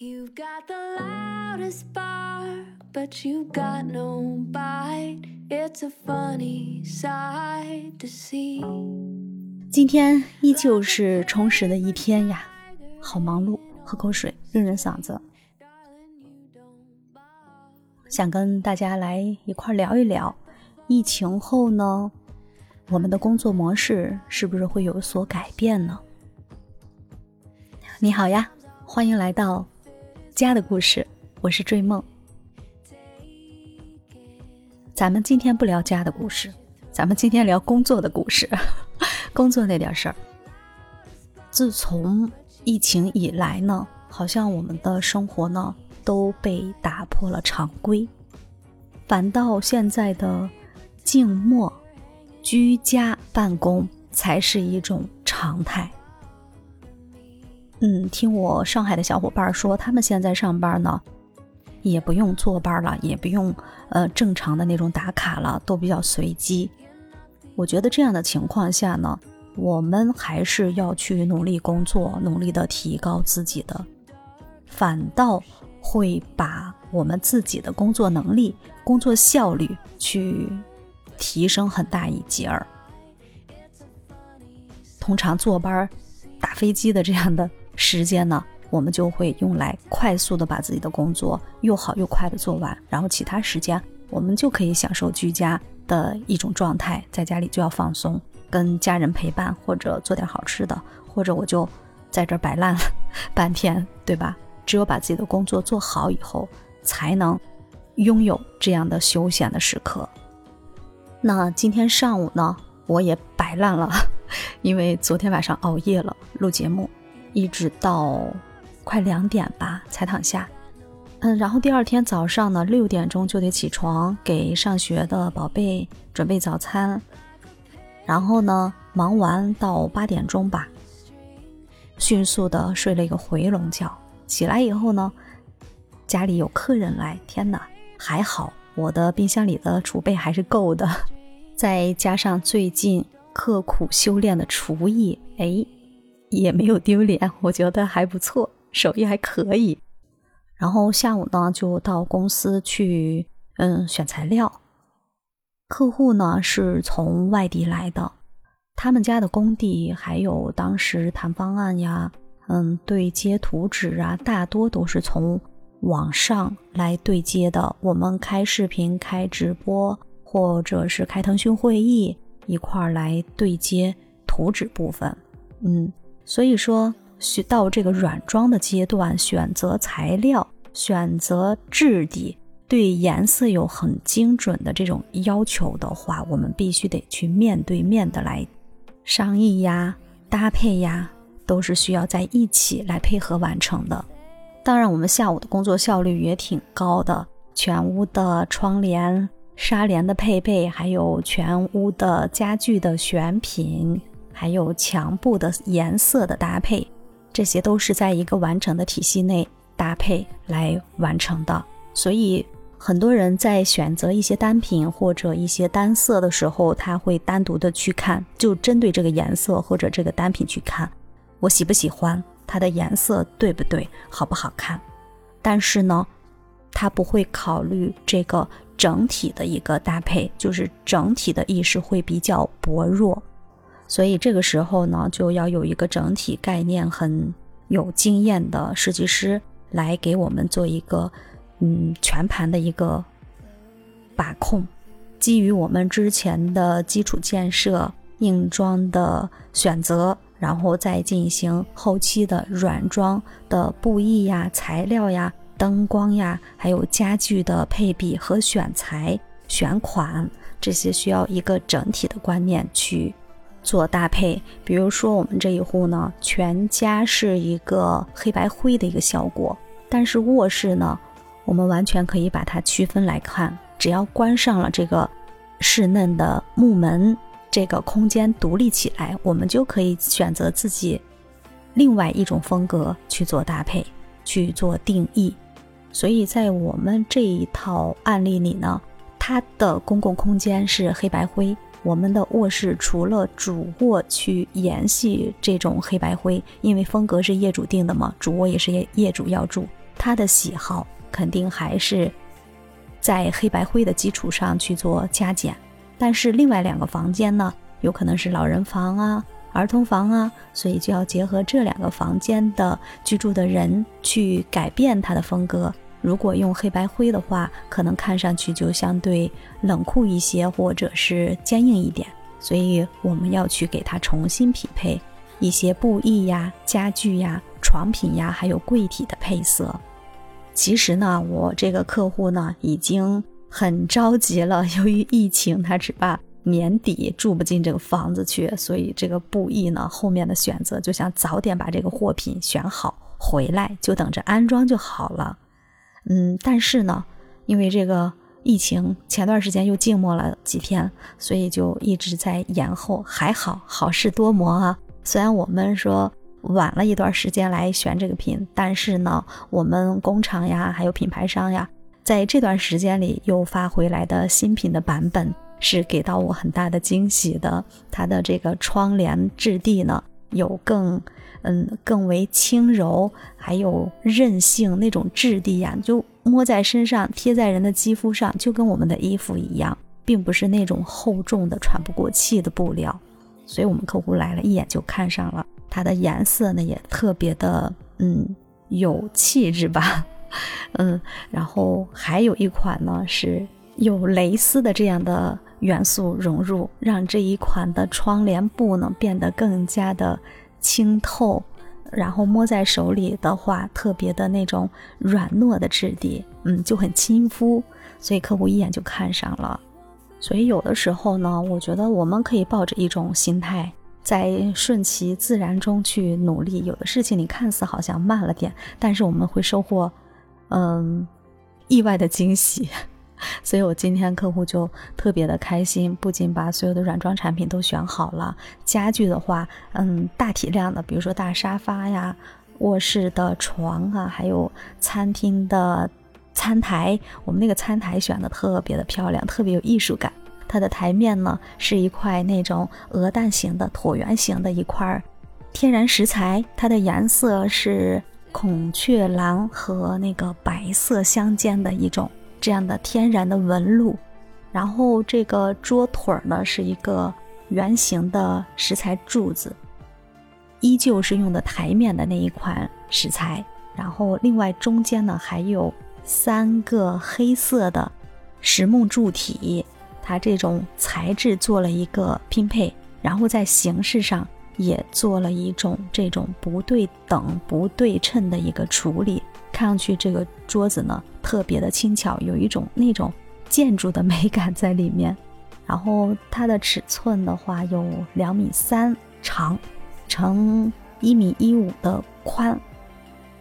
You've got the loudest bark, but you've got no bite. It's a funny sight to see. 今天依旧是充实的一天呀，好忙碌，喝口水润润嗓子。想跟大家来一块聊一聊，疫情后呢，我们的工作模式是不是会有所改变呢？你好呀，欢迎来到家的故事，我是追梦。咱们今天不聊家的故事，咱们今天聊工作的故事，工作那点事儿。自从疫情以来呢，好像我们的生活呢。都被打破了常规，反倒现在的静默、居家办公才是一种常态。嗯，听我上海的小伙伴说，他们现在上班呢，也不用坐班了，也不用呃正常的那种打卡了，都比较随机。我觉得这样的情况下呢，我们还是要去努力工作，努力的提高自己的，反倒。会把我们自己的工作能力、工作效率去提升很大一截儿。通常坐班、打飞机的这样的时间呢，我们就会用来快速的把自己的工作又好又快的做完，然后其他时间我们就可以享受居家的一种状态，在家里就要放松，跟家人陪伴，或者做点好吃的，或者我就在这摆烂 半天，对吧？只有把自己的工作做好以后，才能拥有这样的休闲的时刻。那今天上午呢，我也摆烂了，因为昨天晚上熬夜了，录节目，一直到快两点吧才躺下。嗯，然后第二天早上呢，六点钟就得起床给上学的宝贝准备早餐，然后呢，忙完到八点钟吧，迅速的睡了一个回笼觉。起来以后呢，家里有客人来，天哪，还好我的冰箱里的储备还是够的，再加上最近刻苦修炼的厨艺，哎，也没有丢脸，我觉得还不错，手艺还可以。然后下午呢，就到公司去，嗯，选材料。客户呢是从外地来的，他们家的工地还有当时谈方案呀。嗯，对接图纸啊，大多都是从网上来对接的。我们开视频、开直播，或者是开腾讯会议，一块儿来对接图纸部分。嗯，所以说，到这个软装的阶段，选择材料、选择质地，对颜色有很精准的这种要求的话，我们必须得去面对面的来商议呀、搭配呀。都是需要在一起来配合完成的。当然，我们下午的工作效率也挺高的。全屋的窗帘、纱帘的配备，还有全屋的家具的选品，还有墙布的颜色的搭配，这些都是在一个完整的体系内搭配来完成的。所以，很多人在选择一些单品或者一些单色的时候，他会单独的去看，就针对这个颜色或者这个单品去看。我喜不喜欢它的颜色对不对，好不好看？但是呢，他不会考虑这个整体的一个搭配，就是整体的意识会比较薄弱。所以这个时候呢，就要有一个整体概念很有经验的设计师来给我们做一个嗯全盘的一个把控，基于我们之前的基础建设、硬装的选择。然后再进行后期的软装的布艺呀、材料呀、灯光呀，还有家具的配比和选材、选款，这些需要一个整体的观念去做搭配。比如说我们这一户呢，全家是一个黑白灰的一个效果，但是卧室呢，我们完全可以把它区分来看，只要关上了这个室嫩的木门。这个空间独立起来，我们就可以选择自己另外一种风格去做搭配，去做定义。所以在我们这一套案例里呢，它的公共空间是黑白灰。我们的卧室除了主卧去延续这种黑白灰，因为风格是业主定的嘛，主卧也是业业主要住，他的喜好肯定还是在黑白灰的基础上去做加减。但是另外两个房间呢，有可能是老人房啊、儿童房啊，所以就要结合这两个房间的居住的人去改变它的风格。如果用黑白灰的话，可能看上去就相对冷酷一些，或者是坚硬一点。所以我们要去给它重新匹配一些布艺呀、家具呀、床品呀，还有柜体的配色。其实呢，我这个客户呢已经。很着急了，由于疫情，他只怕年底住不进这个房子去，所以这个布艺呢，后面的选择就想早点把这个货品选好回来，就等着安装就好了。嗯，但是呢，因为这个疫情前段时间又静默了几天，所以就一直在延后。还好，好事多磨啊！虽然我们说晚了一段时间来选这个品，但是呢，我们工厂呀，还有品牌商呀。在这段时间里，又发回来的新品的版本是给到我很大的惊喜的。它的这个窗帘质地呢，有更嗯更为轻柔，还有韧性那种质地呀，就摸在身上贴在人的肌肤上，就跟我们的衣服一样，并不是那种厚重的喘不过气的布料。所以我们客户来了一眼就看上了它的颜色呢，也特别的嗯有气质吧。嗯，然后还有一款呢，是有蕾丝的这样的元素融入，让这一款的窗帘布呢变得更加的清透，然后摸在手里的话，特别的那种软糯的质地，嗯，就很亲肤，所以客户一眼就看上了。所以有的时候呢，我觉得我们可以抱着一种心态，在顺其自然中去努力。有的事情你看似好像慢了点，但是我们会收获。嗯，意外的惊喜，所以我今天客户就特别的开心，不仅把所有的软装产品都选好了，家具的话，嗯，大体量的，比如说大沙发呀、卧室的床啊，还有餐厅的餐台，我们那个餐台选的特别的漂亮，特别有艺术感。它的台面呢是一块那种鹅蛋形的椭圆形的一块天然石材，它的颜色是。孔雀蓝和那个白色相间的一种这样的天然的纹路，然后这个桌腿儿呢是一个圆形的石材柱子，依旧是用的台面的那一款石材，然后另外中间呢还有三个黑色的实木柱体，它这种材质做了一个拼配，然后在形式上。也做了一种这种不对等、不对称的一个处理，看上去这个桌子呢特别的轻巧，有一种那种建筑的美感在里面。然后它的尺寸的话有两米三长，乘一米一五的宽，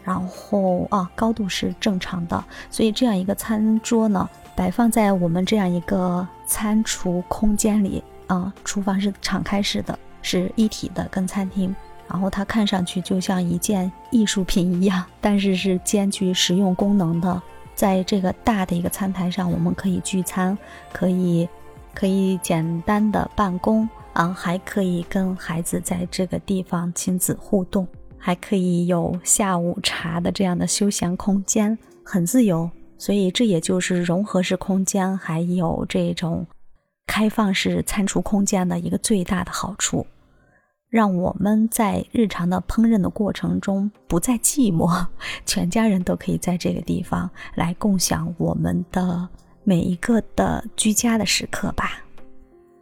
然后啊高度是正常的。所以这样一个餐桌呢，摆放在我们这样一个餐厨空间里啊，厨房是敞开式的。是一体的，跟餐厅，然后它看上去就像一件艺术品一样，但是是兼具实用功能的。在这个大的一个餐台上，我们可以聚餐，可以可以简单的办公啊，还可以跟孩子在这个地方亲子互动，还可以有下午茶的这样的休闲空间，很自由。所以这也就是融合式空间，还有这种开放式餐厨空间的一个最大的好处。让我们在日常的烹饪的过程中不再寂寞，全家人都可以在这个地方来共享我们的每一个的居家的时刻吧。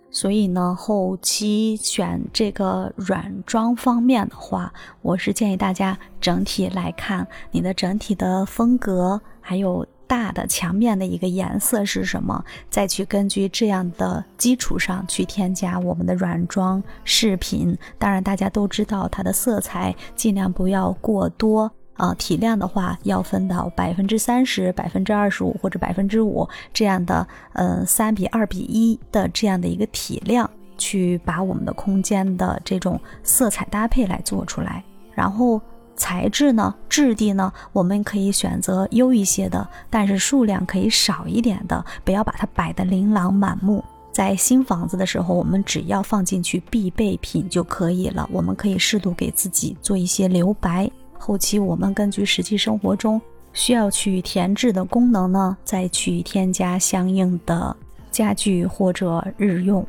所以呢，后期选这个软装方面的话，我是建议大家整体来看你的整体的风格，还有。大的墙面的一个颜色是什么？再去根据这样的基础上去添加我们的软装饰品。当然，大家都知道它的色彩尽量不要过多啊。体量的话，要分到百分之三十、百分之二十五或者百分之五这样的，呃，三比二比一的这样的一个体量，去把我们的空间的这种色彩搭配来做出来，然后。材质呢，质地呢，我们可以选择优一些的，但是数量可以少一点的，不要把它摆得琳琅满目。在新房子的时候，我们只要放进去必备品就可以了。我们可以适度给自己做一些留白，后期我们根据实际生活中需要去填置的功能呢，再去添加相应的家具或者日用，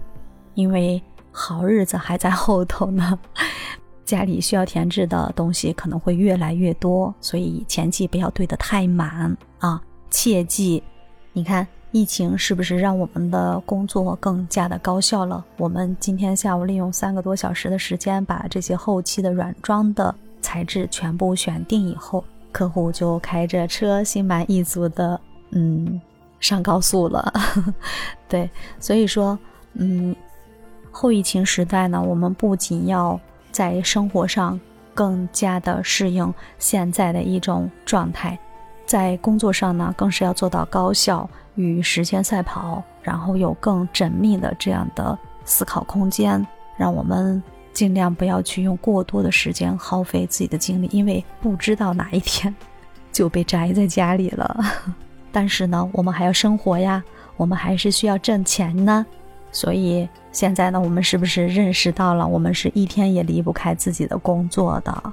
因为好日子还在后头呢。家里需要填置的东西可能会越来越多，所以前期不要堆得太满啊！切记，你看疫情是不是让我们的工作更加的高效了？我们今天下午利用三个多小时的时间，把这些后期的软装的材质全部选定以后，客户就开着车心满意足的嗯上高速了。对，所以说嗯，后疫情时代呢，我们不仅要在生活上更加的适应现在的一种状态，在工作上呢，更是要做到高效与时间赛跑，然后有更缜密的这样的思考空间，让我们尽量不要去用过多的时间耗费自己的精力，因为不知道哪一天 就被宅在家里了。但是呢，我们还要生活呀，我们还是需要挣钱呢，所以。现在呢，我们是不是认识到了，我们是一天也离不开自己的工作的？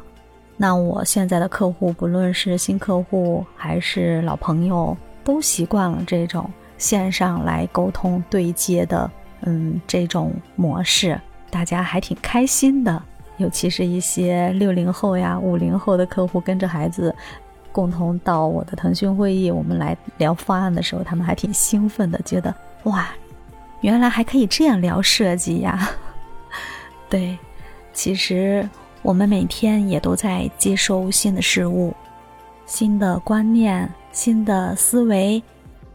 那我现在的客户，不论是新客户还是老朋友，都习惯了这种线上来沟通对接的，嗯，这种模式，大家还挺开心的。尤其是一些六零后呀、五零后的客户，跟着孩子共同到我的腾讯会议，我们来聊方案的时候，他们还挺兴奋的，觉得哇。原来还可以这样聊设计呀！对，其实我们每天也都在接收新的事物、新的观念、新的思维、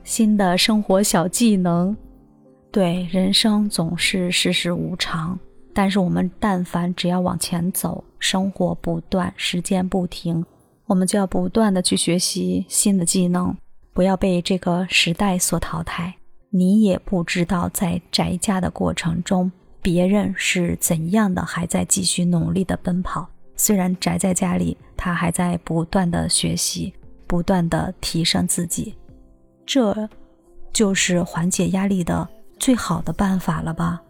新的生活小技能。对，人生总是世事无常，但是我们但凡只要往前走，生活不断，时间不停，我们就要不断的去学习新的技能，不要被这个时代所淘汰。你也不知道，在宅家的过程中，别人是怎样的，还在继续努力的奔跑。虽然宅在家里，他还在不断的学习，不断的提升自己。这，就是缓解压力的最好的办法了吧？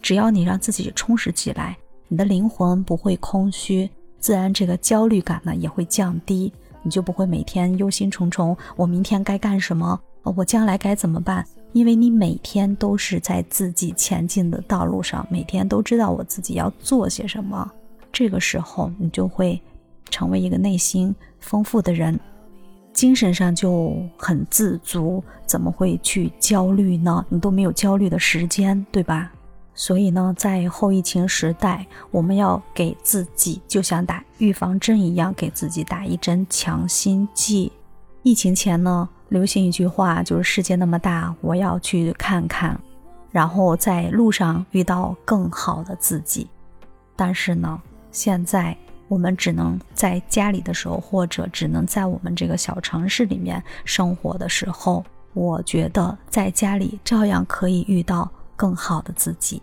只要你让自己充实起来，你的灵魂不会空虚，自然这个焦虑感呢也会降低，你就不会每天忧心忡忡。我明天该干什么？我将来该怎么办？因为你每天都是在自己前进的道路上，每天都知道我自己要做些什么。这个时候，你就会成为一个内心丰富的人，精神上就很自足，怎么会去焦虑呢？你都没有焦虑的时间，对吧？所以呢，在后疫情时代，我们要给自己就像打预防针一样，给自己打一针强心剂。疫情前呢？流行一句话，就是世界那么大，我要去看看，然后在路上遇到更好的自己。但是呢，现在我们只能在家里的时候，或者只能在我们这个小城市里面生活的时候，我觉得在家里照样可以遇到更好的自己。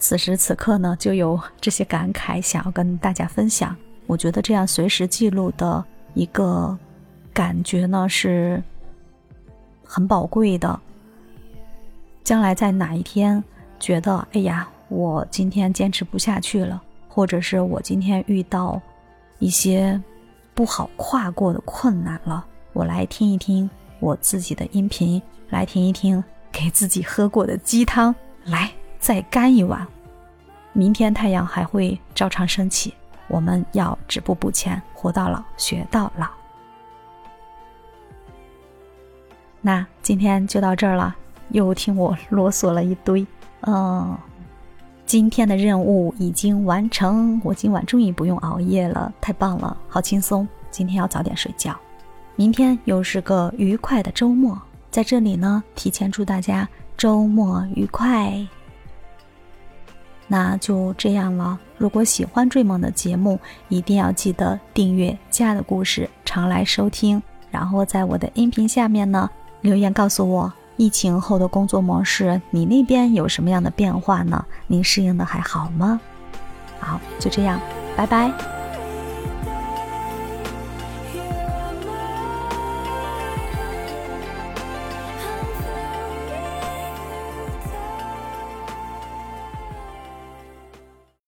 此时此刻呢，就有这些感慨想要跟大家分享。我觉得这样随时记录的一个。感觉呢是很宝贵的。将来在哪一天觉得哎呀，我今天坚持不下去了，或者是我今天遇到一些不好跨过的困难了，我来听一听我自己的音频，来听一听给自己喝过的鸡汤，来再干一碗。明天太阳还会照常升起，我们要止步不前，活到老学到老。那今天就到这儿了，又听我啰嗦了一堆。嗯，今天的任务已经完成，我今晚终于不用熬夜了，太棒了，好轻松。今天要早点睡觉，明天又是个愉快的周末。在这里呢，提前祝大家周末愉快。那就这样了。如果喜欢追梦的节目，一定要记得订阅《家的故事》，常来收听。然后在我的音频下面呢。留言告诉我，疫情后的工作模式，你那边有什么样的变化呢？您适应的还好吗？好，就这样，拜拜。